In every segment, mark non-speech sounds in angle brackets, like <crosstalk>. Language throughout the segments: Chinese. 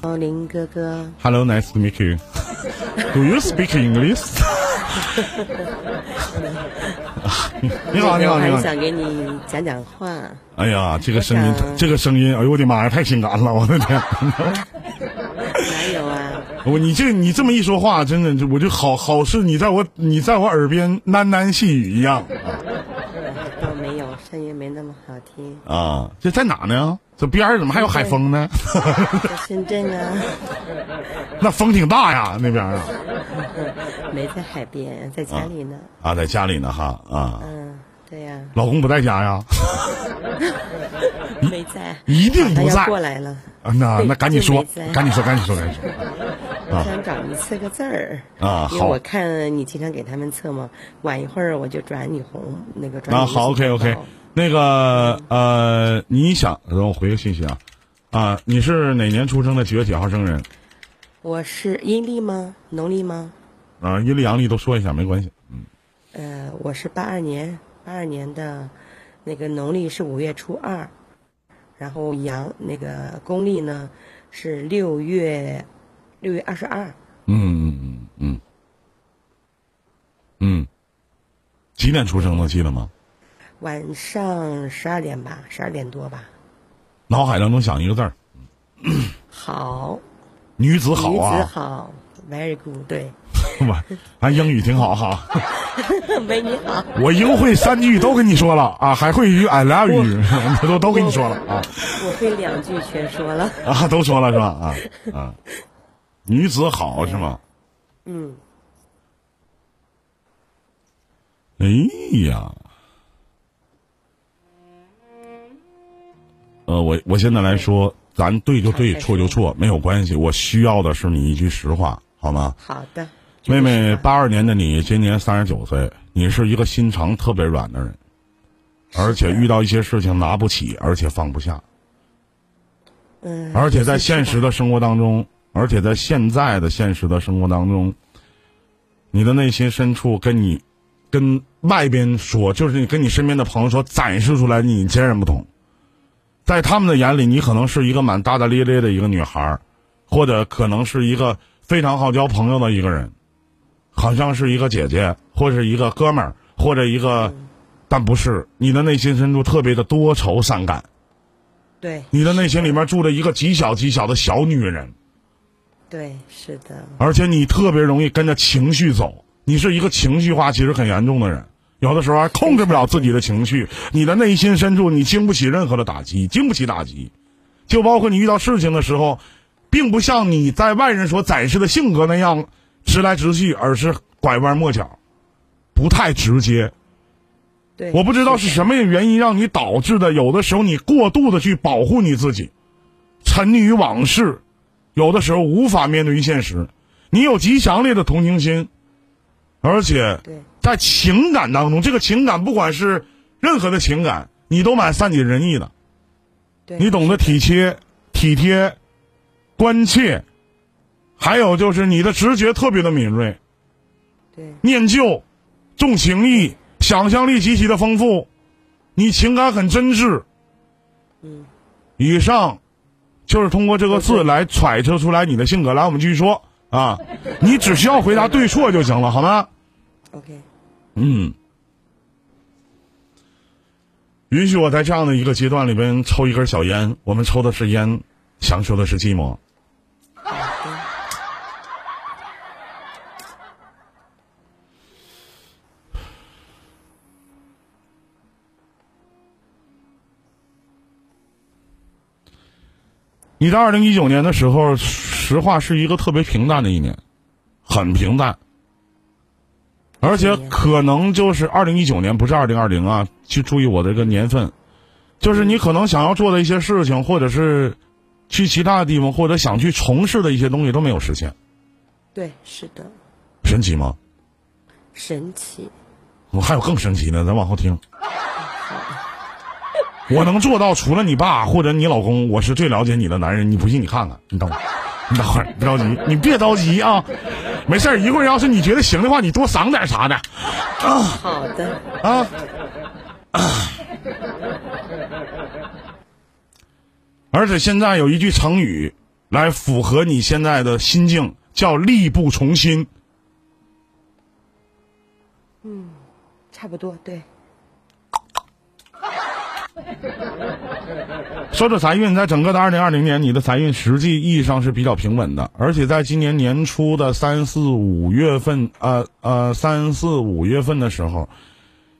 哦，林哥哥，Hello, nice to meet you. Do you speak English? <laughs> 你好，你好，你好。想给你讲讲话。哎呀，这个声音，这个声音，哎呦我的妈呀，太性感了，我的天！哪有啊？我你这你这么一说话，真的我就好好似你在我你在我耳边喃喃细语一样倒没有，声音没那么好听。啊！这在哪呢？这边儿怎么还有海风呢？在深圳啊，<laughs> 那风挺大呀，那边啊 <laughs> 没在海边，在家里呢。啊，在家里呢哈啊，嗯，对呀、老公不在家呀？<laughs> 没在，一定不在要过来了。啊，那那赶紧说赶紧说，赶紧说，赶紧说。我想找你测个字儿啊好因为我看你经常给他们测嘛。晚一会儿我就转你红那个转你啊，好，OK OK，号那个呃，你想让我回个信息啊啊，你是哪年出生的？几月几号生人？我是阴历吗？农历吗？啊，阴历阳历都说一下，没关系。嗯呃，我是八二年，八二年的，那个农历是五月初二，然后阳那个公历呢是六月六月二十二，嗯嗯嗯嗯嗯，几点出生的？记得吗？晚上十二点吧，十二点多吧。脑海当中想一个字儿，<clears throat> 好，女子好女子啊，好，very good，对，<laughs> 我俺英语挺好哈，<laughs> 没你好，我英会三句都跟你说了啊，还会一句 I love you，<laughs> 都都跟你说了啊。我会两句全说了。啊，都说了是吧？啊啊，女子好是吗？嗯，哎呀，呃，我我现在来说，咱对就对，错就错，没有关系。我需要的是你一句实话，好吗？好的。妹妹，就是八二年的你，今年三十九岁，你是一个心肠特别软的人，而且遇到一些事情拿不起，而且放不下，嗯，而且在现实的生活当中，而且在现在的现实的生活当中，你的内心深处跟你跟外边说，就是你跟你身边的朋友说展示出来，你截然不同。在他们的眼里，你可能是一个蛮大大咧咧的一个女孩儿，或者可能是一个非常好交朋友的一个人，好像是一个姐姐，或者一个哥们儿，或者一个，但不是。你的内心深处特别的多愁善感，对你的内心里面住着一个极小极小的小女人，对是的，而且你特别容易跟着情绪走，你是一个情绪化其实很严重的人，有的时候还控制不了自己的情绪，你的内心深处你经不起任何的打击，经不起打击，就包括你遇到事情的时候，并不像你在外人所展示的性格那样直来直去，而是拐弯抹角，不太直接。对。我不知道是什么原因让你导致的，有的时候你过度的去保护你自己，沉溺于往事，有的时候无法面对于现实。你有极强烈的同情心，而且在情感当中，这个情感不管是任何的情感，你都蛮善解人意的，对，你懂得体贴、体贴、关切，还有就是你的直觉特别的敏锐，对。念旧、重情义、想象力极其的丰富，你情感很真挚。嗯，以上就是通过这个字来揣测出来你的性格。来，我们继续说啊，你只需要回答对错就行了，好吗？OK，嗯。允许我在这样的一个阶段里边抽一根小烟，我们抽的是烟，享受的是寂寞。你在二零一九年的时候，实话是一个特别平淡的一年，很平淡，而且可能就是二零一九年，不是二零二零啊，去注意我的这个年份，就是你可能想要做的一些事情，或者是去其他的地方，或者想去从事的一些东西都没有实现，对是的，神奇吗？神奇，我还有更神奇的，咱往后听。<laughs> 我能做到，除了你爸或者你老公，我是最了解你的男人。你不信，你看看，你等会儿，你等会儿，别着急，你别着急啊，没事儿一会儿要是你觉得行的话，你多赏点啥的啊好的，啊。而且现在有一句成语来符合你现在的心境，叫力不从心。嗯差不多，对，<laughs> 说这财运，在整个的二零二零年，你的财运实际意义上是比较平稳的，而且在今年年初的三四五月份，呃呃，三四五月份的时候，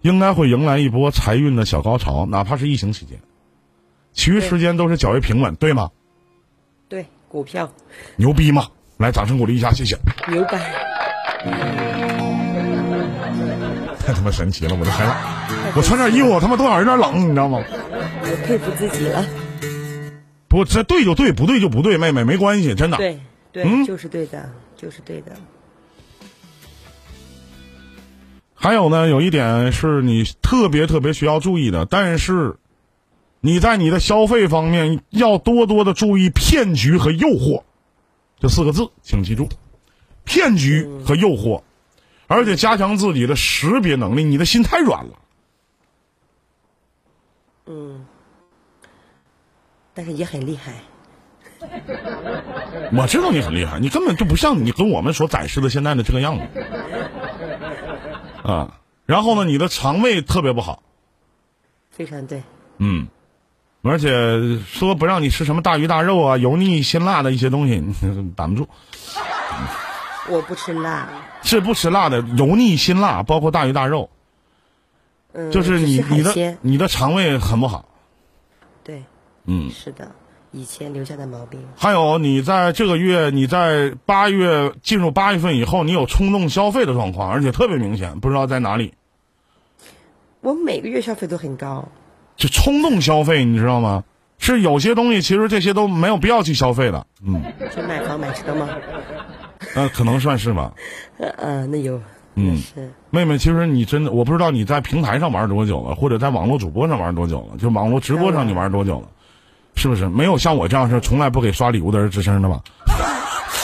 应该会迎来一波财运的小高潮，哪怕是疫情期间，其余时间都是较为平稳，对吗？对，股票牛逼吗？来，掌声鼓励一下，谢谢。牛掰，<laughs> 太他妈神奇了，我这还，我穿件衣服，我他妈多少有点冷，你知道吗？我佩服自己了。不，这对就对，不对就不对，妹妹没关系，真的。对对，嗯就是对的，就是对的。还有呢，有一点是你特别特别需要注意的，但是你在你的消费方面要多多的注意骗局和诱惑，这四个字，请记住，骗局和诱惑，而且加强自己的识别能力。你的心太软了，嗯，但是也很厉害。<laughs> 我知道你很厉害，你根本就不像你跟我们所展示的现在的这个样子啊。然后呢，你的肠胃特别不好，非常对，嗯，而且说不让你吃什么大鱼大肉啊、油腻辛辣的一些东西，你 <laughs> 挡不住。我不吃辣，是不吃辣的，油腻辛辣，包括大鱼大肉，嗯，就是你你的，你的肠胃很不好。对，嗯，是的，以前留下的毛病。还有你在这个月，你在八月进入八月份以后，你有冲动消费的状况，而且特别明显，不知道在哪里。我每个月消费都很高，就冲动消费，你知道吗？是有些东西其实这些都没有必要去消费的。嗯，就买房买车吗？呃，可能算是吧。嗯、<laughs> 呃，那有，嗯是，妹妹，其实你真的，我不知道你在平台上玩多久了，或者在网络主播上玩多久了，就网络直播上你玩多久了，是不是？没有像我这样是从来不给刷礼物的人吱声的吧？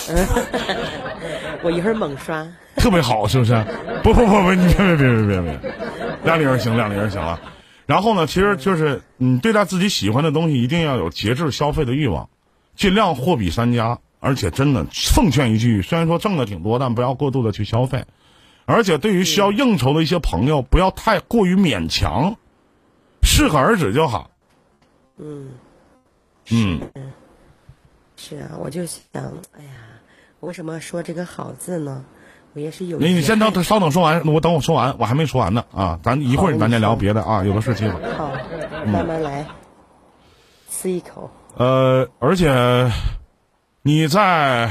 <laughs> 我一会儿猛刷，特别好，是不是？不不不不，你别别别别别别，量力而行，量力而行啊。然后呢，其实就是你对待自己喜欢的东西，一定要有节制消费的欲望，尽量货比三家。而且真的奉劝一句，虽然说挣的挺多，但不要过度的去消费。而且对于需要应酬的一些朋友，不要太过于勉强，适可而止就好。嗯，嗯，是啊，我就想，哎呀，我为什么说这个好字呢？我也是有。你你先等，稍等说完，我等我说完，我还没说完呢啊！咱一会儿咱再聊别的啊，有的是机会。好，慢慢来，吃一口。呃，而且你在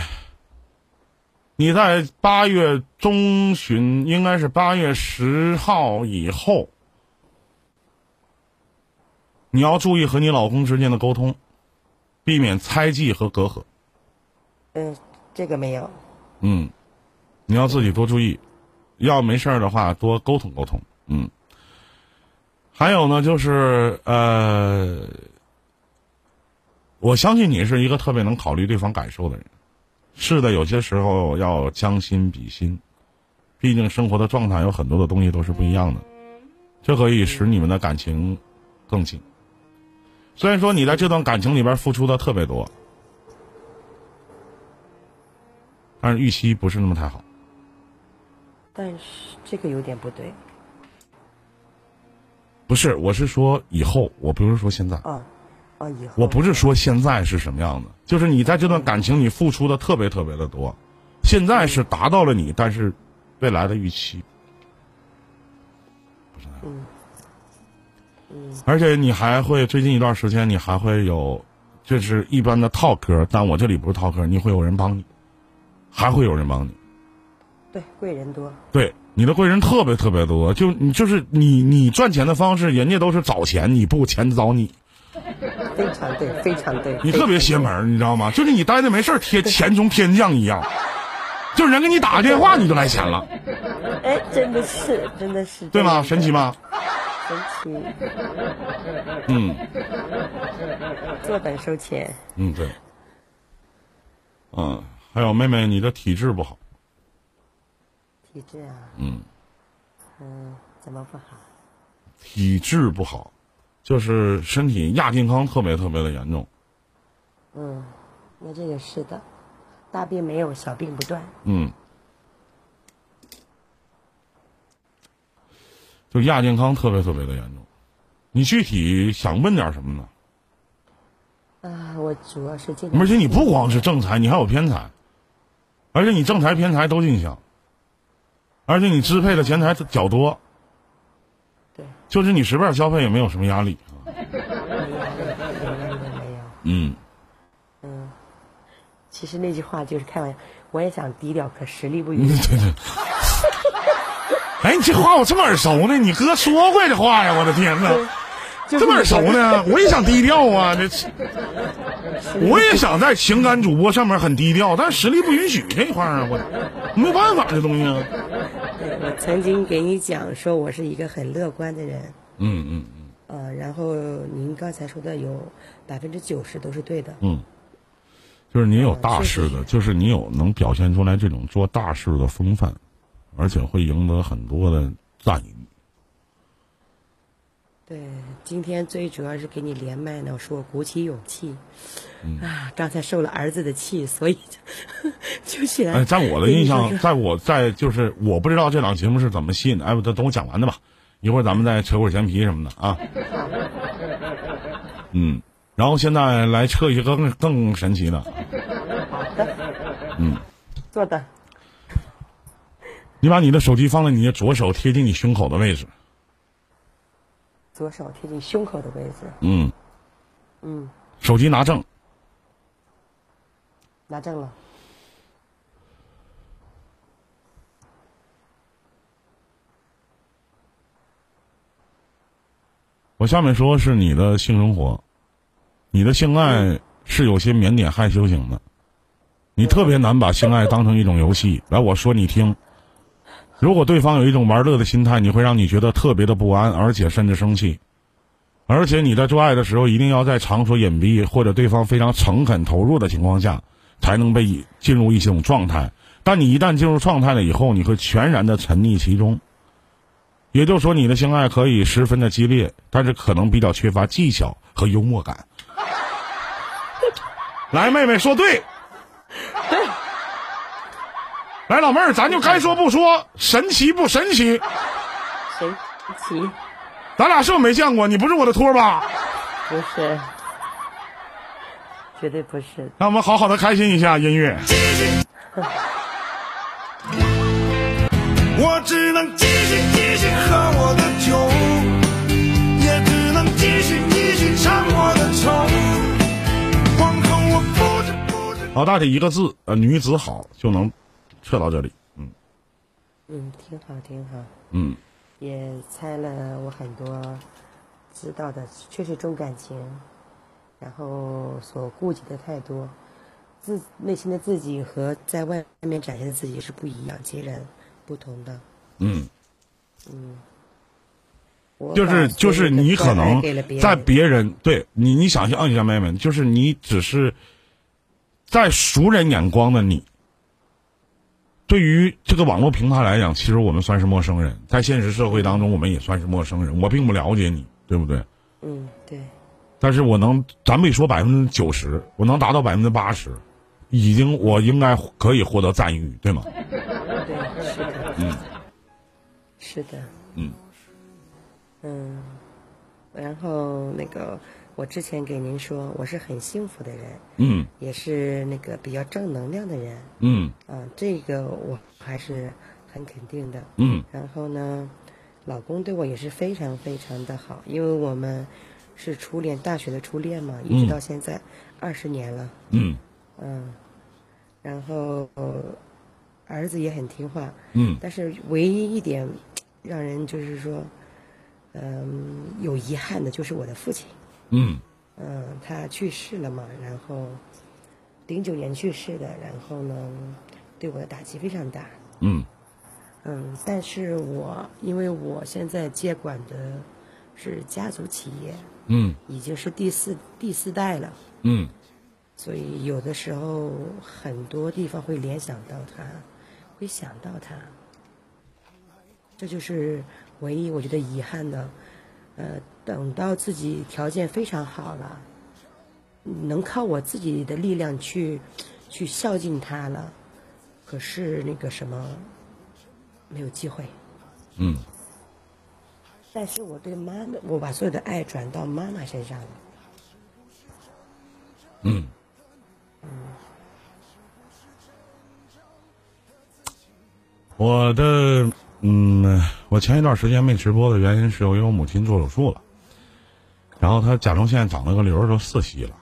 你在八月中旬，应该是八月十号以后，你要注意和你老公之间的沟通，避免猜忌和隔阂。嗯，这个没有。嗯，你要自己多注意，要没事儿的话多沟通沟通。嗯，还有呢，就是呃，我相信你是一个特别能考虑对方感受的人。是的，有些时候要将心比心，毕竟生活的状态有很多的东西都是不一样的，这可以使你们的感情更近。虽然说你在这段感情里边付出的特别多，但是预期不是那么太好。但是这个有点不对不是，我是说以后，我不是说现在，啊啊！我不是说现在是什么样子，就是你在这段感情你付出的特别特别的多，现在是达到了你，但是未来的预期，不是那样。而且你还会最近一段时间，你还会有，就是一般的套嗑，但我这里不是套嗑，你会有人帮你，还会有人帮你。对贵人多，对，你的贵人特别特别多，就你就是你你赚钱的方式，人家都是找钱，你不钱找你，<laughs> 非常对，非常对。你特别邪门儿，你知道吗？就是你待着没事儿，天钱从天降一样，就是人给你打个电话你就来钱了，哎，真的是，真的是，对吗？神奇吗？神奇，嗯坐等收钱。嗯，对，嗯，还有妹妹，你的体质不好，体质啊，嗯，嗯，怎么不好？体质不好，就是身体亚健康特别特别的严重，嗯，那这个是的，大病没有，小病不断。嗯，就亚健康特别特别的严重。你具体想问点什么呢？啊，我主要是这而且你不光是正财，你还有偏财，而且你正财偏财都进项，而且你支配的钱财较多。对，就是你随便消费也没有什么压力啊。<laughs> 嗯，嗯，其实那句话就是开玩笑，我也想低调，可实力不允许。对对。<laughs> 哎，你这话我这么耳熟呢？你哥说过这话呀！我的天哪，就是这么耳熟呢？我也想低调啊，<laughs> 这我也想在情感主播上面很低调，但实力不允许这块儿啊，我没有办法这东西啊。对我曾经给你讲说，我是一个很乐观的人。嗯嗯嗯呃，然后您刚才说的有百分之九十都是对的。嗯，就是你有大事的，就是你有能表现出来这种做大事的风范，而且会赢得很多的赞誉。对，今天最主要是给你连麦呢，说我鼓起勇气。啊，刚才受了儿子的气，所以就 <laughs> 就起来。哎，在我的印象，<laughs> 在我在就是我不知道这档节目是怎么吸引的。哎，等等我讲完的吧，一会儿咱们再扯会儿闲皮什么的啊。嗯，然后现在来测一个更更神奇的。好的，嗯，做的。你把你的手机放在你的左手贴近你胸口的位置。左手贴近胸口的位置，嗯，嗯，手机拿正。拿正了。我下面说是你的性生活，你的性爱是有些腼腆害羞型的，你特别难把性爱当成一种游戏。来，我说你听，如果对方有一种玩乐的心态，你会让你觉得特别的不安，而且甚至生气。而且你在做爱的时候，一定要在场所隐蔽或者对方非常诚恳投入的情况下，才能被进入一种状态。但你一旦进入状态了以后，你会全然的沉溺其中。也就是说，你的性爱可以十分的激烈，但是可能比较缺乏技巧和幽默感。来，妹妹说对。来，老妹儿，咱就该说不说，神奇不神奇？神奇，咱俩是不是没见过？你不是我的托吧？不是，绝对不是。让我们好好的开心一下音乐。我只能继续继续喝我的酒，也只能继续继续唱我的愁。往后我不知不知。好，大体一个字，呃，女子好就能测到这里。嗯嗯，挺好，挺好。嗯也猜了我很多知道的，确实重感情，然后所顾及的太多，自内心的自己和在外面展现的自己是不一样，截然不同的。嗯，嗯就是就是你可能给了别人在别人对你，你想象一下，妹妹，就是你只是在熟人眼光的你，对于这个网络平台来讲，其实我们算是陌生人，在现实社会当中，我们也算是陌生人。我并不了解你，对不对？嗯，对，但是我能，咱没说百分之九十，我能达到百分之八十，已经我应该可以获得赞誉，对吗？对，是的，嗯，是的，嗯嗯，然后那个，我之前给您说，我是很幸福的人，嗯。也是那个比较正能量的人，嗯。啊，这个我还是很肯定的。嗯。然后呢，老公对我也是非常非常的好，因为我们是初恋，大学的初恋嘛，一直嗯。到现在二十年了，嗯。嗯，然后儿子也很听话，嗯。但是唯一一点让人就是说，嗯，有遗憾的就是我的父亲，嗯。嗯，他去世了嘛，然后零九年去世的，然后呢，对我的打击非常大，嗯。嗯，但是我因为我现在接管的是家族企业，嗯。已经是第四第四代了，嗯。所以有的时候很多地方会联想到他，会想到他，这就是唯一我觉得遗憾的。呃，等到自己条件非常好了，能靠我自己的力量去去孝敬他了，可是那个什么没有机会。嗯，但是我对妈妈，我把所有的爱转到妈妈身上了。嗯，我的嗯，我前一段时间没直播的原因是由于我母亲做手术了，然后她甲状腺长了个瘤儿，都四期了，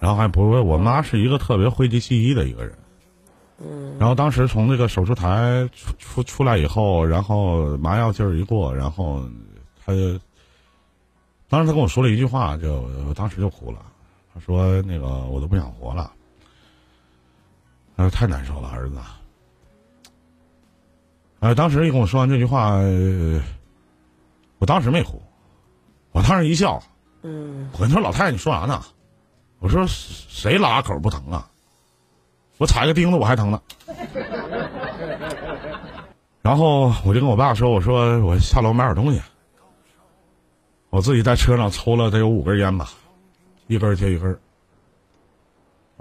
然后还不是我妈是一个特别讳疾忌医的一个人，嗯，然后当时从这个手术台出出出来以后，然后麻药劲儿一过，然后她就，当时她跟我说了一句话，就我当时就哭了。他说：“那个我都不想活了。”他说：“太难受了，儿子。”哎，当时一跟我说完这句话，呃我当时没哭，我当时一笑。嗯，我跟他说：“老太太，你说啥呢？”我说：“谁拉口不疼啊？我踩个钉子我还疼呢。”然后我就跟我爸说：“我说我下楼买点东西。”我自己在车上抽了得有五根烟吧。一根接一根，然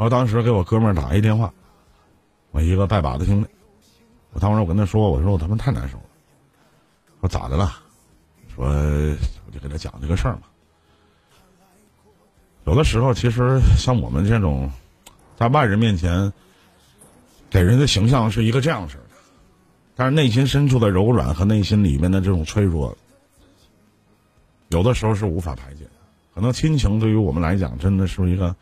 后当时给我哥们儿打一电话，我一个拜把子兄弟，我当时我跟他说，我说我他妈太难受了，说咋的了？说我就给他讲这个事儿嘛。有的时候，其实像我们这种，在外人面前，给人的形象是一个这样式的，但是内心深处的柔软和内心里面的这种脆弱，有的时候是无法排解的。可能亲情对于我们来讲，真的是一个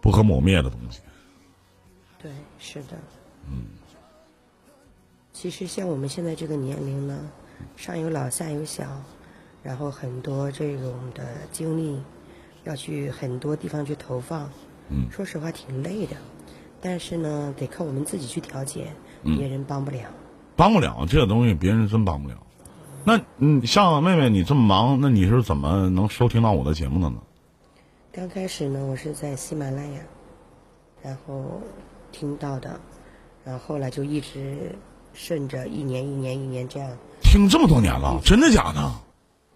不可磨灭的东西。对，是的。嗯。其实像我们现在这个年龄呢，上有老下有小，然后很多这种的精力要去很多地方去投放。嗯。说实话，挺累的，但是呢，得靠我们自己去调节，别人帮不了。帮不了这个东西，别人真帮不了。那嗯，像妹妹你这么忙，那你是怎么能收听到我的节目的呢？刚开始呢，我是在喜马拉雅，然后听到的，然后后来就一直顺着一年一年一年这样。听这么多年了，真的假的？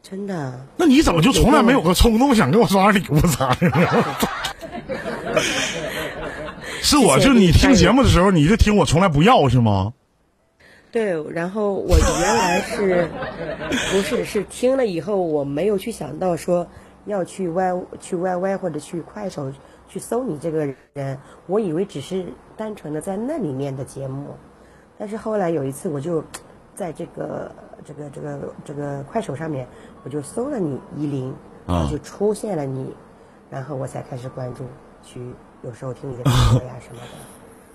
真的。那你怎么就从来没有个冲动想给我刷礼物啥的？<laughs> 是我就你听节目的时候，你就听我从来不要是吗？对，然后我原来是，不是是听了以后，我没有去想到说要去 Y 去 YY 或者去快手去搜你这个人，我以为只是单纯的在那里面的节目，但是后来有一次我就 <tsk> 在这个这个这个这个快手上面，我就搜了你依林，然后就出现了你，然后我才开始关注，去有时候听你的歌呀什么的。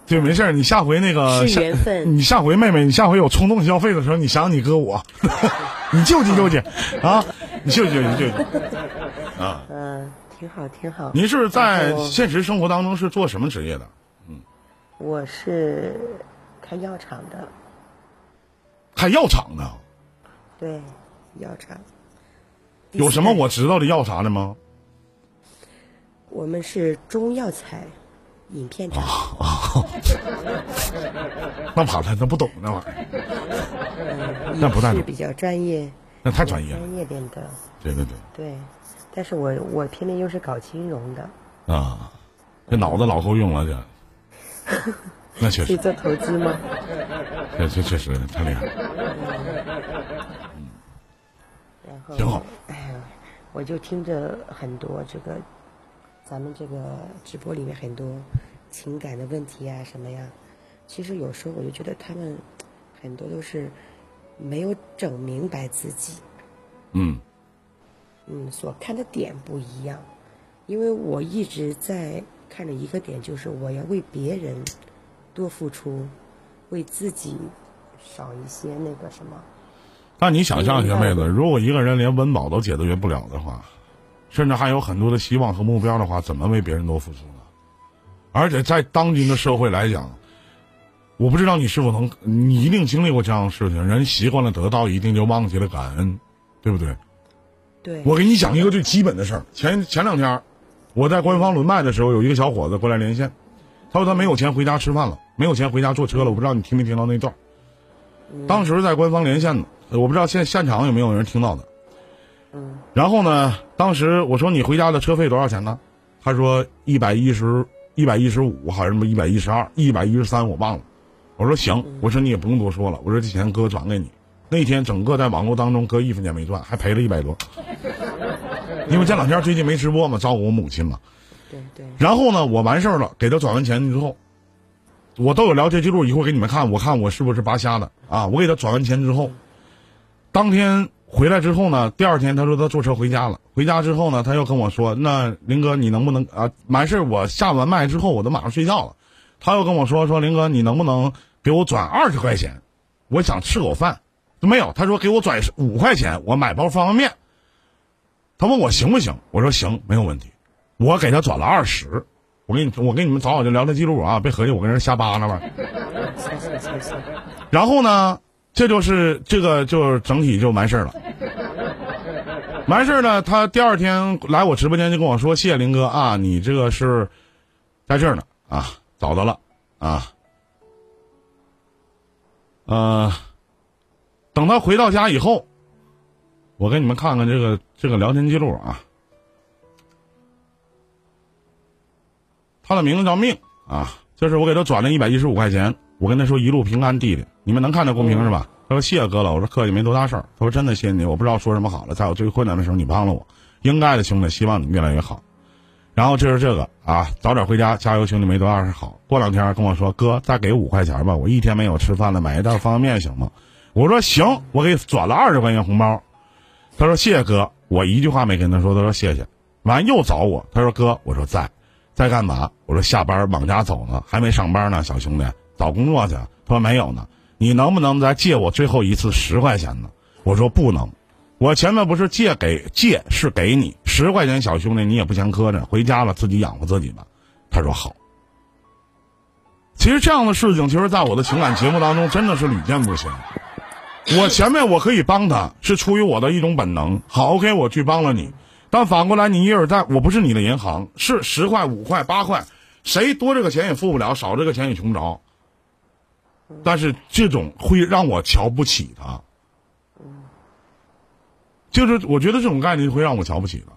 对，<laughs> 没事儿，你下回那个，是缘分。你下回妹妹，你下回有冲动消费的时候，你想想你哥我，<laughs> 你救济救济啊，你救济救济救济啊。嗯，挺好挺好。您是在现实生活当中是做什么职业的？嗯，我是开药厂的。开药厂的？对，药厂。有什么我知道的药啥的吗？我们是中药材。影片厂，<laughs> 那怕他，他不懂那玩意儿。那不太是比较专业，那太专业了，专业点的。对对对。对，但是我我偏偏又是搞金融的。啊，这脑子老够用了，这。<laughs> 那确实。可以做投资吗？这这确实太厉害。嗯。然后。挺好。哎呀，我就听着很多这个。咱们这个直播里面很多情感的问题啊，什么呀？其实有时候我就觉得他们很多都是没有整明白自己。嗯。嗯，所看的点不一样，因为我一直在看着一个点，就是我要为别人多付出，为自己少一些那个什么。那你想象一下，妹子，如果一个人连温饱都解决不了的话。甚至还有很多的希望和目标的话，怎么为别人多付出呢？而且在当今的社会来讲，我不知道你是否能，你一定经历过这样的事情。人习惯了得到，一定就忘记了感恩，对不对？对。我给你讲一个最基本的事儿。前前两天，我在官方轮麦的时候，有一个小伙子过来连线，他说他没有钱回家吃饭了，没有钱回家坐车了。我不知道你听没听到那段。当时在官方连线呢，我不知道现现场有没有人听到的。嗯然后呢，当时我说你回家的车费多少钱呢？他说一百一十一百一十五，好像什么一百一十二、一百一十三，我忘了。我说行，我说你也不用多说了，我说这钱哥转给你。那天整个在网络当中哥一分钱没赚，还赔了一百多。因为这两天最近没直播嘛，照顾我母亲嘛。对对，然后呢，我完事儿了，给他转完钱之后，我都有聊天记录，一会儿给你们看，我看我是不是扒瞎的啊？我给他转完钱之后，当天回来之后呢，第二天他说他坐车回家了，回家之后呢，他又跟我说，那林哥你能不能啊？完事儿我下完麦之后，我都马上睡觉了，他又跟我说说林哥你能不能给我转二十块钱？我想吃口饭，没有，他说给我转五块钱，我买包方便面。他问我行不行？我说行，没有问题。我给他转了二十，我给你，我给你们找找这聊天记录啊，别合计我跟人瞎扒拉吧。然后呢，这就是这个就整体就完事儿了。完事儿呢，他第二天来我直播间就跟我说：“谢谢林哥啊，你这个是在这儿呢啊，找到了啊。”呃，等他回到家以后，我给你们看看这个这个聊天记录啊。他的名字叫命啊，就是我给他转了一百一十五块钱，我跟他说一路平安，弟弟，你们能看到公屏是吧？他说谢谢哥了，我说客气，没多大事儿。他说真的谢谢你，我不知道说什么好了，在我最困难的时候你帮了我，应该的兄弟，希望你越来越好。然后这是这个啊，早点回家，加油兄弟，没多大事儿好。过两天跟我说哥，再给五块钱吧，我一天没有吃饭了，买一袋方便面行吗？我说行，我给转了二十块钱红包。他说谢谢哥，我一句话没跟他说，他说谢谢。完又找我，他说哥，我说在。在干嘛？我说下班往家走呢，还没上班呢，小兄弟，找工作去。他说没有呢，你能不能再借我最后一次十块钱呢？我说不能，我前面不是借给借是给你十块钱，小兄弟你也不嫌磕碜，回家了自己养活自己吧。他说好。其实这样的事情，其实在我的情感节目当中真的是屡见不鲜。<laughs> 我前面我可以帮他，是出于我的一种本能。好，OK，我去帮了你。但反过来，你一而再，我不是你的银行，是十块、五块、八块，谁多这个钱也付不了，少这个钱也穷不着。但是这种会让我瞧不起他，就是我觉得这种概念会让我瞧不起他。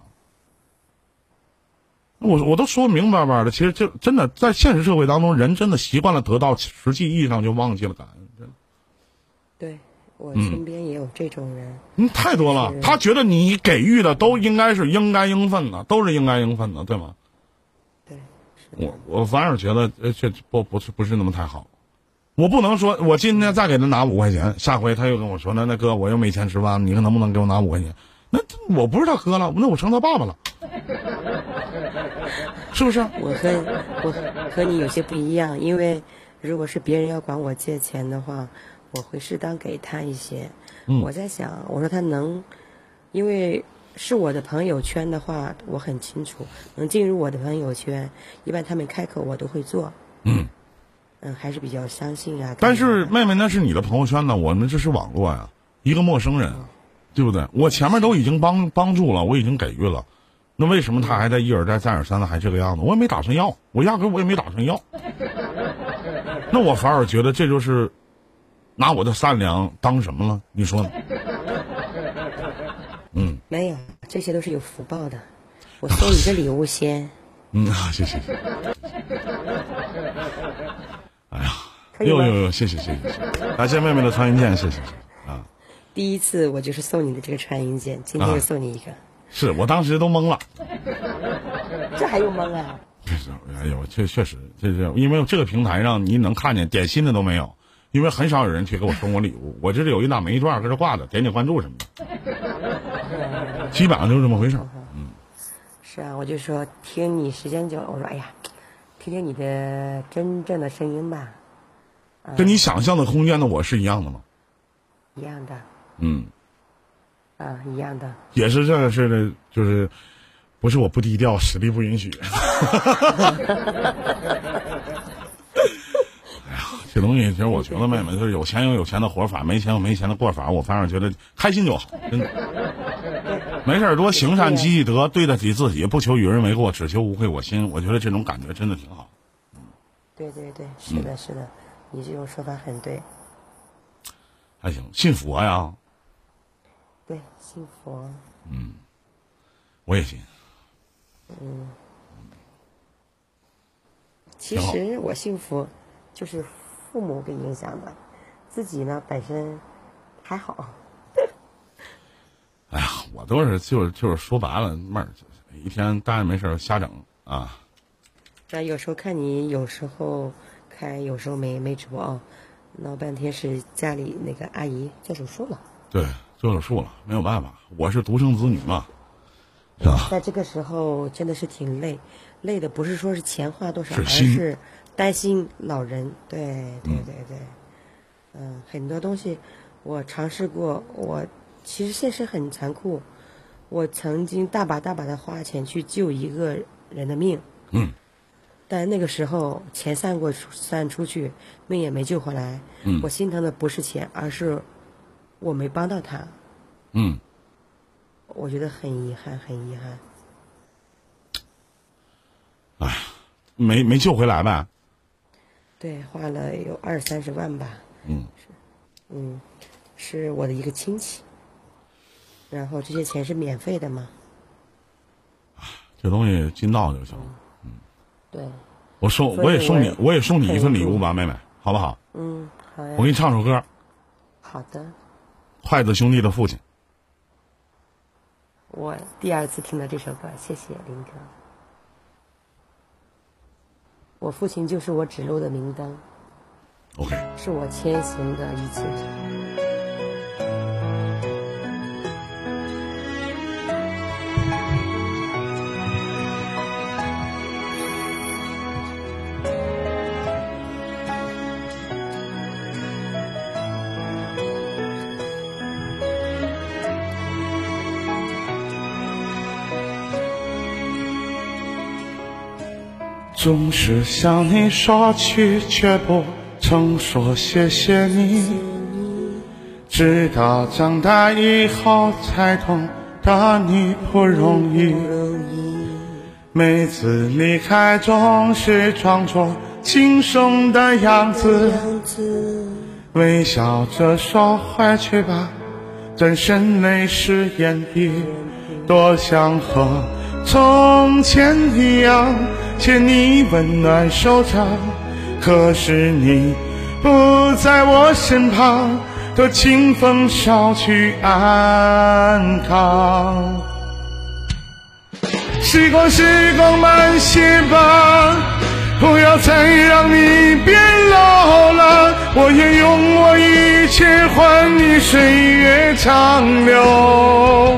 我我都说明白白的，其实这真的在现实社会当中，人真的习惯了得到，实际意义上就忘记了感恩。我身边也有这种人，嗯，太多了。他觉得你给予的都应该是应该应分的，都是应该应分的，对吗？对，我我反而觉得呃，这不不是不是那么太好。我不能说，我今天再给他拿五块钱，下回他又跟我说，那那哥我又没钱吃饭，你看能不能给我拿五块钱？那我不是他哥了，那我成他爸爸了，是不是？我和我和你有些不一样，因为如果是别人要管我借钱的话，我会适当给他一些。嗯我在想，我说他能，因为是我的朋友圈的话，我很清楚，能进入我的朋友圈，一般他们开口我都会做。嗯嗯，还是比较相信啊。但是妹妹，那是你的朋友圈呢，我们这是网络呀，一个陌生人，对不对？我前面都已经帮帮助了，我已经给予了，那为什么他还在一而再再而三的还这个样子？我也没打算要，我压根我也没打算要，<laughs> 那我反而觉得这就是拿我的善良当什么了？你说呢？<laughs> 嗯没有，这些都是有福报的。我送你个礼物先，<laughs> 嗯，啊谢谢。<laughs> 哎呀？呦呦呦，谢谢谢谢感谢妹妹的穿云箭，谢谢谢谢啊。第一次我就是送你的这个穿云箭，今天啊又送你一个，是我当时都懵了，这还用蒙啊？确实，哎呦，确确实，这是因为这个平台上你能看见点心的都没有，因为很少有人去给我送我礼物，我这里有一档没一段搁这挂着，点点关注什么的，基本上就是这么回事儿。<laughs> 是啊，我就说听你时间久了，我说哎呀，听听你的真正的声音吧，跟你想象的空间的我是一样的吗？一样的嗯，啊，一样的。也是这个事的，就是不是我不低调，实力不允许。<laughs> 这东西其实我觉得妹妹就是有钱有有钱的活法，没钱有没钱的过法，我反而觉得开心就好，真的。没事儿多行善积积德，对得起自己，不求与人为过，只求无愧我心。我觉得这种感觉真的挺好。对对对，是的，是的，你这种说法很对。还行，信佛呀，对，信佛，嗯我也信。嗯其实我幸福，就是父母给影响的，自己呢本身还好。<laughs> 哎呀，我都是就是就是说白了，妹儿一天待着没事儿瞎整啊。那有时候看你，有时候开，有时候没没直播啊，闹半天是家里那个阿姨做手术了。对，做手术了，没有办法，我是独生子女嘛，是吧？在这个时候真的是挺累，累的不是说是钱花多少，而是担心老人。对对对对，嗯，很多东西我尝试过，我其实现实很残酷，我曾经大把大把的花钱去救一个人的命，嗯，但那个时候钱散过散出去，命也没救回来。嗯我心疼的不是钱，而是我没帮到他，嗯，我觉得很遗憾，很遗憾。哎没没救回来呗。对，花了有二三十万吧。嗯，嗯，是我的一个亲戚，然后这些钱是免费的吗？这东西尽到就行了。嗯。对，我送我也送你我我也送你一份礼物吧，妹妹，好不好？嗯，好呀我，给你唱首歌，好的。筷子兄弟的父亲。我第二次听到这首歌，谢谢林哥。我父亲就是我指路的明灯，OK，是我前行的一切。总是向你说去，却不曾说谢谢你。直到长大以后，才懂得你不容易。每次离开，总是装作轻松的样子，微笑着说回去吧，转身泪湿眼底。多想和从前一样牵你温暖手掌，可是你不在我身旁，多清风捎去安康。时光，时光慢些吧，不要再让你变老了。我愿用我一切换你岁月长流。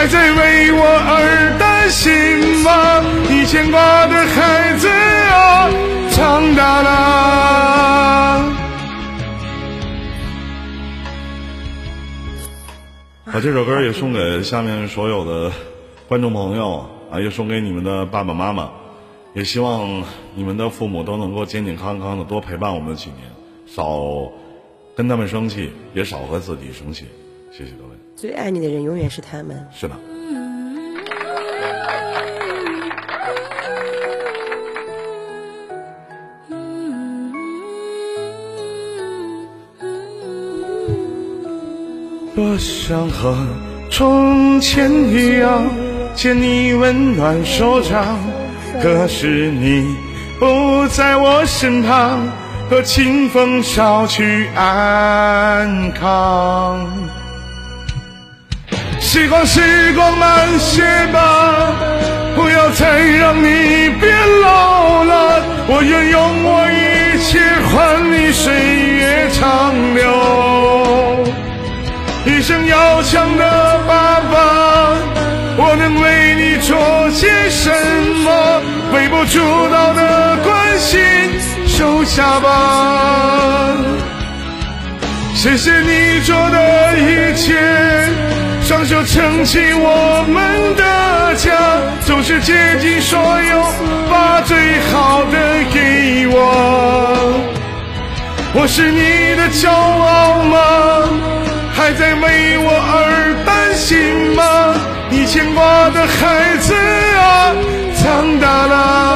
还在为我而担心吗？你牵挂的孩子啊，长大了。把这首歌也送给下面所有的观众朋友啊，也送给你们的爸爸妈妈，也希望你们的父母都能够健健康康的多陪伴我们几年，少跟他们生气，也少和自己生气。谢谢各位。最爱你的人永远是他们。是的，多想和从前一样牵你温暖手掌，可是你不在我身旁，和清风捎去安康。时光，时光慢些吧，不要再让你变老了。我愿用我一切换你岁月长流。一生要强的爸爸，我能为你做些什么？微不足道的关心，收下吧谢谢你做的一切，双手撑起我们的家，总是竭尽所有，把最好的给我。我是你的骄傲吗？还在为我而担心吗？你牵挂的孩子啊，长大了。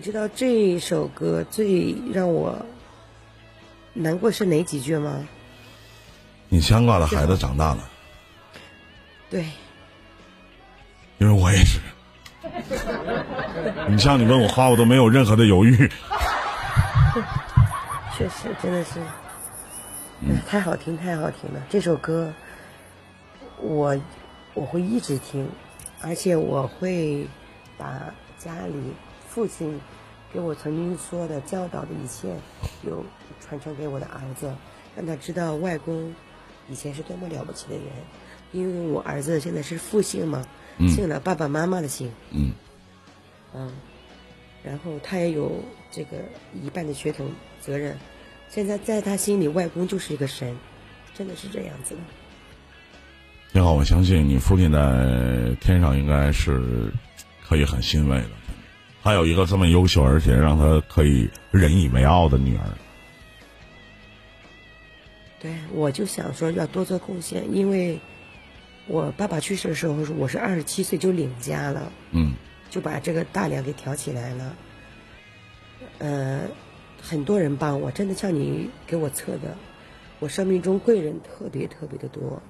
你知道这首歌最让我难过是哪几句吗？你牵挂的孩子长大了，对，因为我也是。<laughs> 你像你问我话，我都没有任何的犹豫。确实真的是，哎太好听，太好听了！这首歌，我我会一直听，而且我会把家里父亲给我曾经说的教导的一切，又传承给我的儿子，让他知道外公以前是多么了不起的人。因为我儿子现在是复姓嘛，姓了爸爸妈妈的姓，嗯，嗯，然后他也有这个一半的血统责任。现在在他心里，外公就是一个神，真的是这样子的。你好，我相信你父亲在天上应该是可以很欣慰的。还有一个这么优秀，而且让他可以引以为傲的女儿。对，我就想说要多做贡献，因为我爸爸去世的时候，我是二十七岁就领家了，嗯就把这个大梁给挑起来了。呃，很多人帮我，真的像你给我测的，我生命中贵人特别特别的多。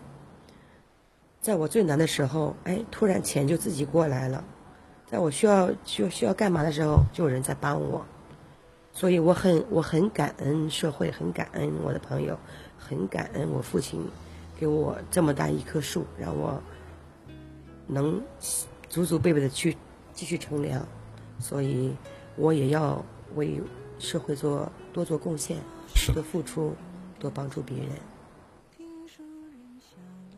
在我最难的时候，哎，突然钱就自己过来了，在我需要需要需要干嘛的时候，就有人在帮我，所以我很我很感恩社会，很感恩我的朋友，很感恩我父亲给我这么大一棵树，让我能祖祖辈辈的去继续乘凉，所以我也要为社会做多做贡献，多付出，多帮助别人。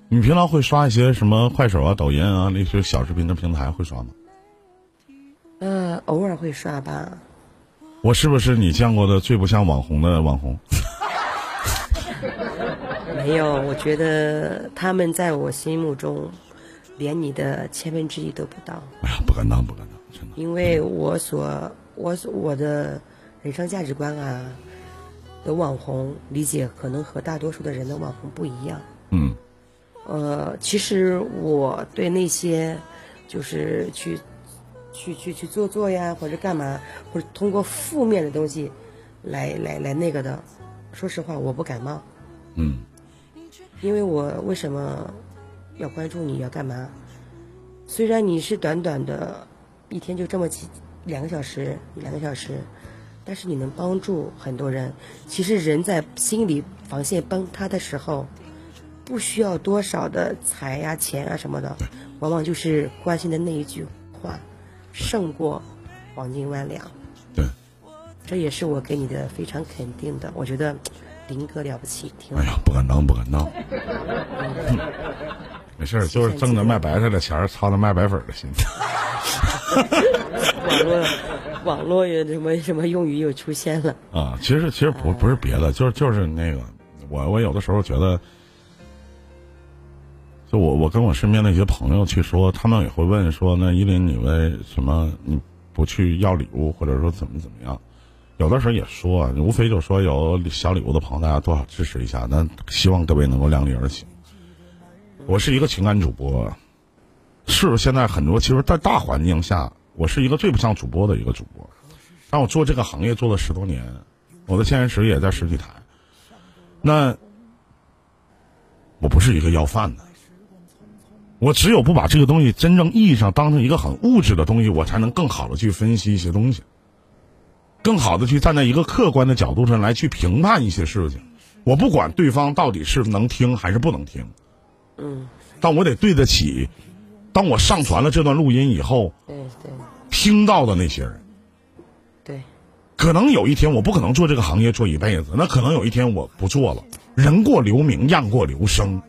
你平常会刷一些什么快手啊、抖音啊那些小视频的平台会刷吗？呃，偶尔会刷吧。我是不是你见过的最不像网红的网红？<laughs> 没有，我觉得他们在我心目中，连你的千分之一都不到，哎呀，不敢当，不敢当，真的。因为我所我所我的人生价值观啊，的网红理解可能和大多数的人的网红不一样。嗯呃，其实我对那些就是去去去去做做呀，或者干嘛，或者通过负面的东西来来来那个的，说实话我不感冒。嗯因为我为什么要关注你要干嘛？虽然你是短短的一天就这么几两个小时一两个小时，但是你能帮助很多人。其实人在心理防线崩塌的时候，不需要多少的财呀、钱啊什么的，往往就是关心的那一句话，胜过黄金万两。对，这也是我给你的非常肯定的。我觉得林哥了不起，挺好。哎呀，不敢当，不敢当。没事儿，就是挣着卖白菜的钱儿，操着卖白粉的心。<laughs> 网络网络有什么什么用语又出现了？啊，其实其实不不是别的，就是就是那个，我我有的时候觉得，就我我跟我身边的一些朋友去说，他们也会问说，那依林你为什么你不去要礼物，或者说怎么怎么样？有的时候也说，无非就说有小礼物的朋友，大家多少支持一下，那希望各位能够量力而行。我是一个情感主播，是现在很多其实，在大环境下，我是一个最不像主播的一个主播。但我做这个行业做了十多年，我的现实也在实体台。那我不是一个要饭的，我只有不把这个东西真正意义上当成一个很物质的东西，我才能更好的去分析一些东西，更好的去站在一个客观的角度上来去评判一些事情。我不管对方到底是能听还是不能听，嗯，但我得对得起，当我上传了这段录音以后对对听到的那些人。对，可能有一天我不可能做这个行业做一辈子，那可能有一天我不做了。人过留名，雁过留声。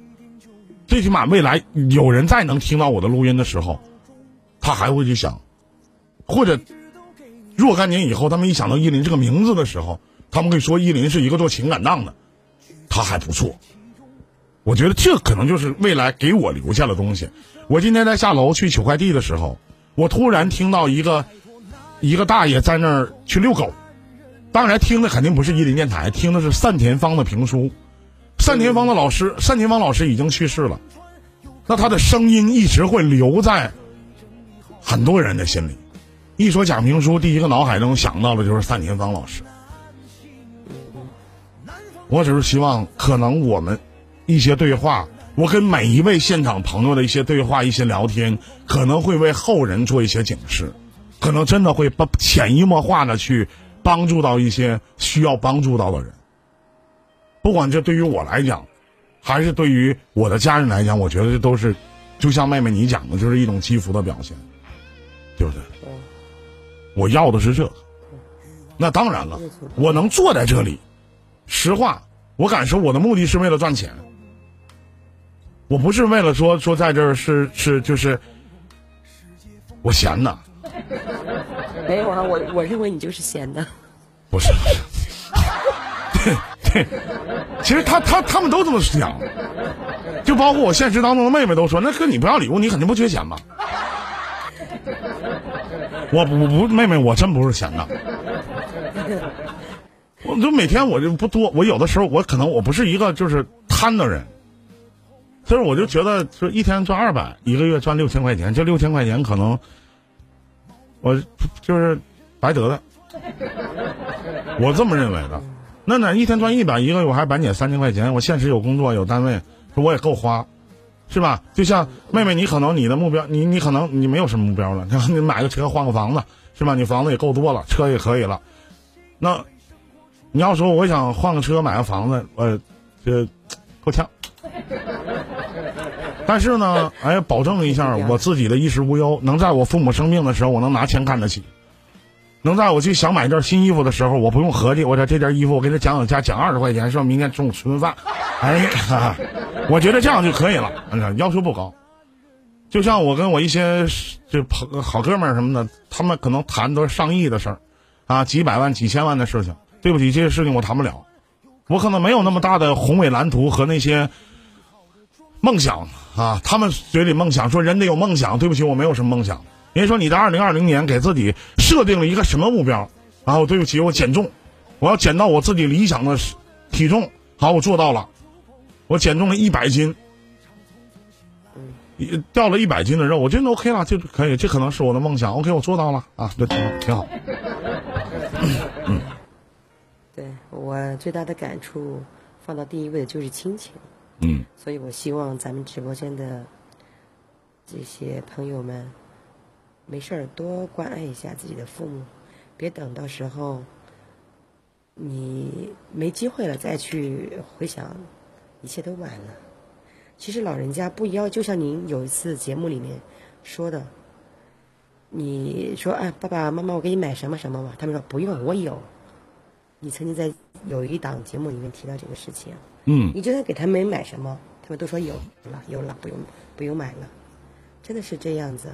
最起码未来有人再能听到我的录音的时候，他还会去想，或者若干年以后，他们一想到依林这个名字的时候，他们会说依林是一个做情感档的，他还不错。我觉得这可能就是未来给我留下的东西。我今天在下楼去取快递的时候，我突然听到一个一个大爷在那儿去遛狗，当然听的肯定不是伊林电台，听的是单田芳的评书。单田芳的老师，单田芳老师已经去世了，那他的声音一直会留在很多人的心里。一说讲评书，第一个脑海中想到的就是单田芳老师。我只是希望，可能我们一些对话，我跟每一位现场朋友的一些对话、一些聊天，可能会为后人做一些警示，可能真的会把潜移默化的去帮助到一些需要帮助到的人。不管这对于我来讲，还是对于我的家人来讲，我觉得这都是，就像妹妹你讲的，就是一种祈福的表现，对不对？我要的是这个。那当然了，我能坐在这里，实话，我敢说我的目的是为了赚钱，我不是为了说说在这儿是是就是我闲的，<laughs> 没有啊，我我认为你就是闲的。不是，对 <laughs> 对，其实他他他们都这么想，就包括我现实当中的妹妹都说，那哥你不要礼物，你肯定不缺钱吧？我不不妹妹，我真不是闲的，我就每天我就不多，我有的时候我可能我不是一个就是贪的人，所以我就觉得说一天赚二百，一个月赚六千块钱，这六千块钱可能我就是白得的，我这么认为的。那哪一天赚一百，一个月我还白减三千块钱，我现实有工作有单位，我也够花。是吧？就像妹妹，你可能你的目标，你你可能你没有什么目标了，你买个车换个房子，是吧？你房子也够多了，车也可以了。那你要说我想换个车买个房子，呃，这够呛。<laughs> 但是呢，哎，保证一下我自己的衣食无忧，能在我父母生病的时候，我能拿钱看得起；能在我去想买一件新衣服的时候，我不用合计，我这这件衣服我给他讲讲价，讲二十块钱，是吧？明天中午吃顿饭，哎呀。<laughs> 我觉得这样就可以了，要求不高。就像我跟我一些这朋好哥们儿什么的，他们可能谈都是上亿的事儿，啊，几百万、几千万的事情。对不起，这些事情我谈不了，我可能没有那么大的宏伟蓝图和那些梦想啊。他们嘴里梦想说人得有梦想，对不起，我没有什么梦想。人家说你在二零二零年给自己设定了一个什么目标？然后对不起，我减重，我要减到我自己理想的体重。好，我做到了。我减重了一百斤，掉了一百斤的肉，我觉得 OK 了，就可以，这可能是我的梦想。OK，我做到了啊，这挺挺好。<laughs> 嗯对我最大的感触，放到第一位的就是亲情。嗯，所以我希望咱们直播间的这些朋友们，没事儿多关爱一下自己的父母，别等到时候你没机会了再去回想。一切都晚了。其实老人家不要，就像您有一次节目里面说的，你说哎，爸爸妈妈，我给你买什么什么吧？他们说不用，我有。你曾经在有一档节目里面提到这个事情。嗯。你就算给他们买什么，他们都说有了，有了，不用不用买了。真的是这样子。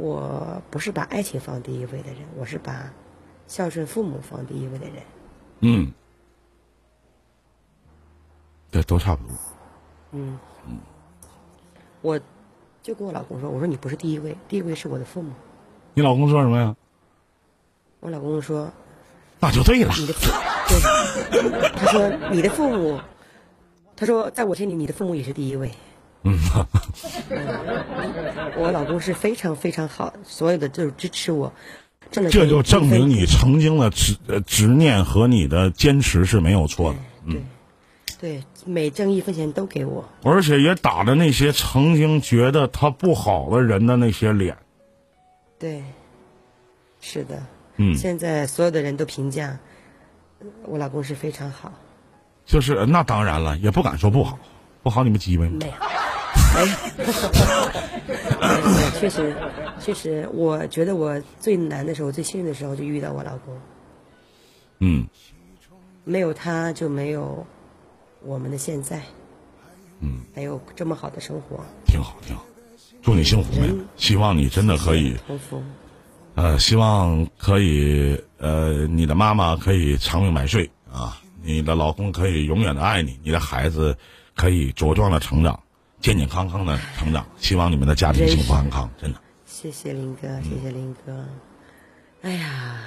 我不是把爱情放第一位的人，我是把孝顺父母放第一位的人。嗯。对，都差不多。嗯嗯，我就跟我老公说：“我说你不是第一位，第一位是我的父母。”你老公说什么呀？我老公说：“那就对了。”你的对，他说：“你的父母，他说在我心里，你的父母也是第一位。”嗯，<laughs> 我老公是非常非常好，所有的就是支持我。这就证明你曾经的执执念和你的坚持是没有错的。嗯。对，每挣一分钱都给我，而且也打着那些曾经觉得他不好的人的那些脸。对，是的，嗯，现在所有的人都评价我老公是非常好。就是那当然了，也不敢说不好，不好你们鸡巴吗？没有，没有，确实，确实，我觉得我最难的时候、最幸运的时候就遇到我老公。嗯，没有他就没有。我们的现在，嗯，还有这么好的生活，挺好，挺好。祝你幸福，妹妹。希望你真的可以。呃，希望可以，呃，你的妈妈可以长命百岁啊，你的老公可以永远的爱你，你的孩子可以茁壮的成长，健健康康的成长。希望你们的家庭幸福安康，真的。谢谢林哥，谢谢林哥。哎呀，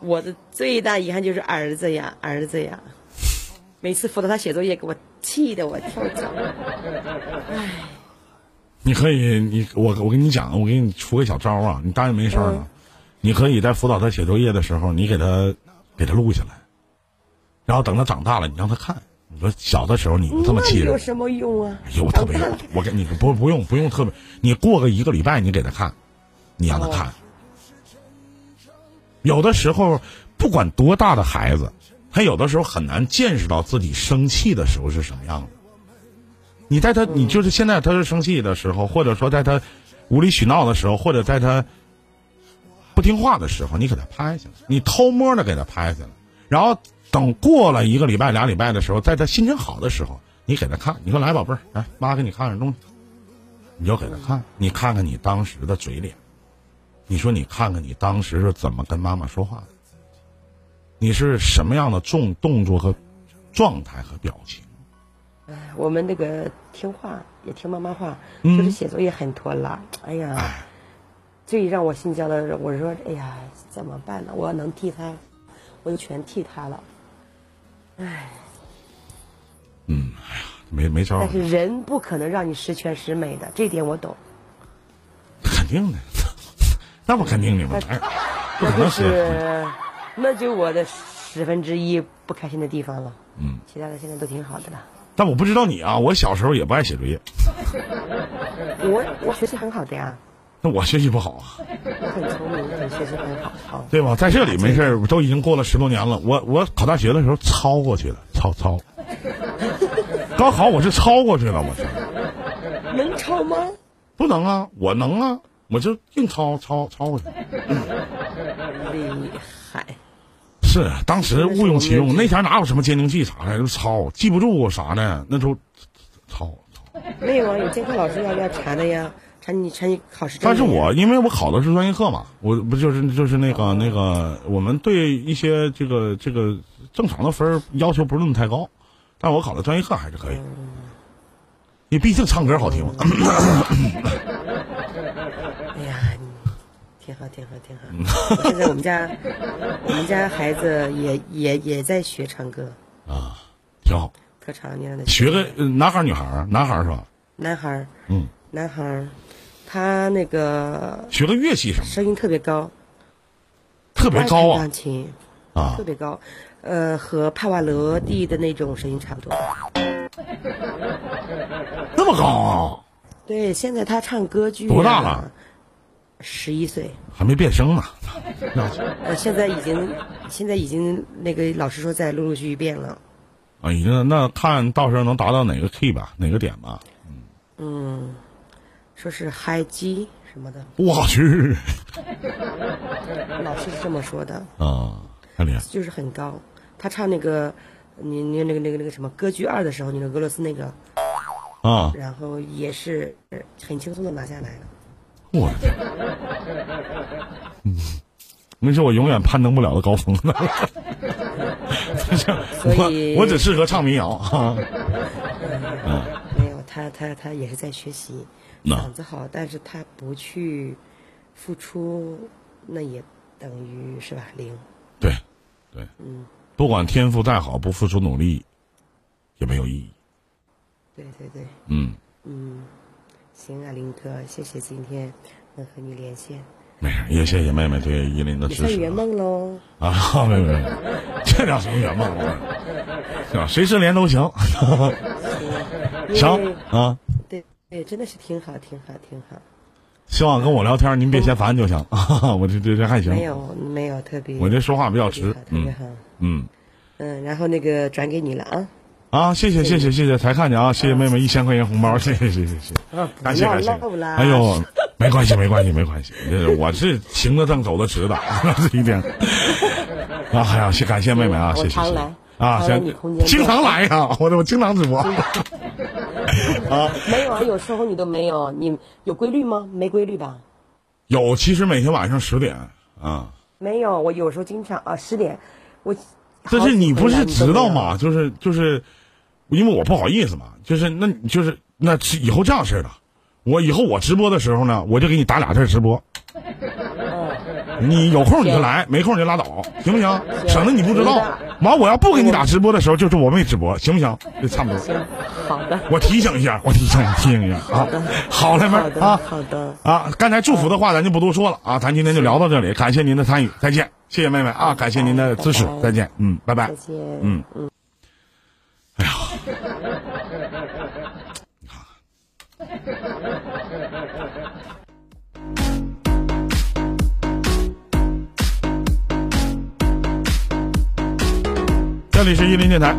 我的最大遗憾就是儿子呀，儿子呀，每次辅导他写作业，给我气的我跳脚。哎 <laughs> 你可以，你我我跟你讲，我给你出个小招啊，你当然没事儿吗？你可以在辅导他写作业的时候，你给他给他录下来，然后等他长大了，你让他看。你说小的时候你就这么气人，有什么用啊？有特别用。我给你不不用不用特别，你过个一个礼拜你给他看，你让他看。有的时候不管多大的孩子，他有的时候很难见识到自己生气的时候是什么样的。你在他，你就是现在他是生气的时候，或者说在他无理取闹的时候，或者在他不听话的时候，你给他拍下来，你偷摸的给他拍下来，然后等过了一个礼拜、俩礼拜的时候，在他心情好的时候，你给他看，你说来宝贝儿，来妈给你看点东西，你就给他看，你看看你当时的嘴脸，你说你看看你当时是怎么跟妈妈说话的，你是什么样的重动作和状态和表情。哎我们那个听话也听妈妈话，嗯就是写作业很拖拉。哎呀，最让我心焦的是，我说哎呀怎么办呢？我要能替他，我就全替他了。没没招但，是人不可能让你十全十美的，这点我懂。肯定的，<laughs> 那不肯定的吗？哎，不可能是。是，那就我的十分之一不开心的地方了。嗯，其他的现在都挺好的了。但我不知道你啊，我小时候也不爱写作业，<laughs> 我我学习很好的呀，那 <laughs> 我学习不好啊，很聪明，很学习很好。好，对吧？在这里没事儿，都已经过了十多年了。我我考大学的时候抄过去了，抄抄。高考我是抄过去了，我是能抄吗？不能啊，我能啊，我就硬抄抄抄过去。厉害。是，当时误用其用，那前哪有什么监听器啥的，就抄，记不住啥的，那都抄抄。没有啊，有监考老师要要查的呀，查你成你考试。但是我因为我考的是专业课嘛，我不就是就是那个那个，我们对一些这个这个正常的分儿要求不是那么太高，但我考的专业课还是可以，因为毕竟唱歌好听嘛。哎呀，挺好，挺好，挺好。现在我们家我们家孩子也也也在学唱歌，啊，挺好。特长那样的。学个呃男孩儿女孩儿啊，男孩儿是吧？男孩儿，嗯，男孩儿，他那个学的乐器什么，声音特别高，特别高啊钢琴啊特！别高，呃，和帕瓦罗蒂的那种声音差不多。<laughs> 那么高啊，对，现在他唱歌剧、啊。多大了？十一岁。还没变声呢。<laughs> 呃，现在已经，现在已经那个老师说在陆陆续续变了。啊，已经那看到时候能达到哪个 key 吧，哪个点吧？嗯嗯，说是 high G 什么的，我去 <laughs> 老师是这么说的，啊，太厉害！就是很高。他唱那个，你你那个那个那个什么歌剧二的时候，你的俄罗斯那个，啊！然后也是很轻松的拿下来了。我的天，嗯，那是我永远攀登不了的高峰了。<laughs> 我我只适合唱民谣啊。<laughs> 没有，他他他也是在学习，那嗓子好，但是他不去付出，那也等于是吧零。对，对，嗯不管天赋再好，不付出努力也没有意义。对对对，嗯嗯，行啊，林哥，谢谢今天能和你连线，没事，也谢谢妹妹对依林的也算圆支持啊梦喽。啊！<laughs> 没没没，这叫什么圆梦啊？是吧？谁失联都行。行啊，对对，真的是挺好，挺好，挺好。希望跟我聊天您别嫌烦就行。<laughs> 我这这这还行。没有没有特别，我这说话比较直特别好，嗯。嗯。嗯，然后那个转给你了啊。啊，谢谢谢谢谢谢，才看见啊，谢谢妹妹一千块钱红包，谢谢谢谢谢谢，感谢感谢。哎呦，<laughs> 没关系没关系没关系，这我是行得正走得直的，<laughs> 这一点。啊，哎呀谢感谢妹妹啊，谢谢谢谢常来啊，行你经常来呀，我我经常直播。<laughs> 啊，没有啊，有时候你都没有，你有规律吗？没规律吧？有，其实每天晚上十点啊，没有，我有时候经常啊十点，我。但是你不是知道吗？就是就是，因为我不好意思嘛，就是那就是那以后这样式的，我以后我直播的时候呢，我就给你打俩字直播。你有空你就来，没空你就拉倒，行不行？省得你不知道。完，我要不给你打直播的时候，就是我没直播，行不行？这差不多。行，好的，我提醒一下，我提醒提醒一下啊。好嘞，妹啊好的，啊！刚才祝福的话咱就不多说了啊，咱今天就聊到这里，感谢您的参与，再见，谢谢妹妹啊，感谢您的支持再见，嗯，拜拜再。见。嗯嗯。哎呀，<laughs> 这里是一零电台，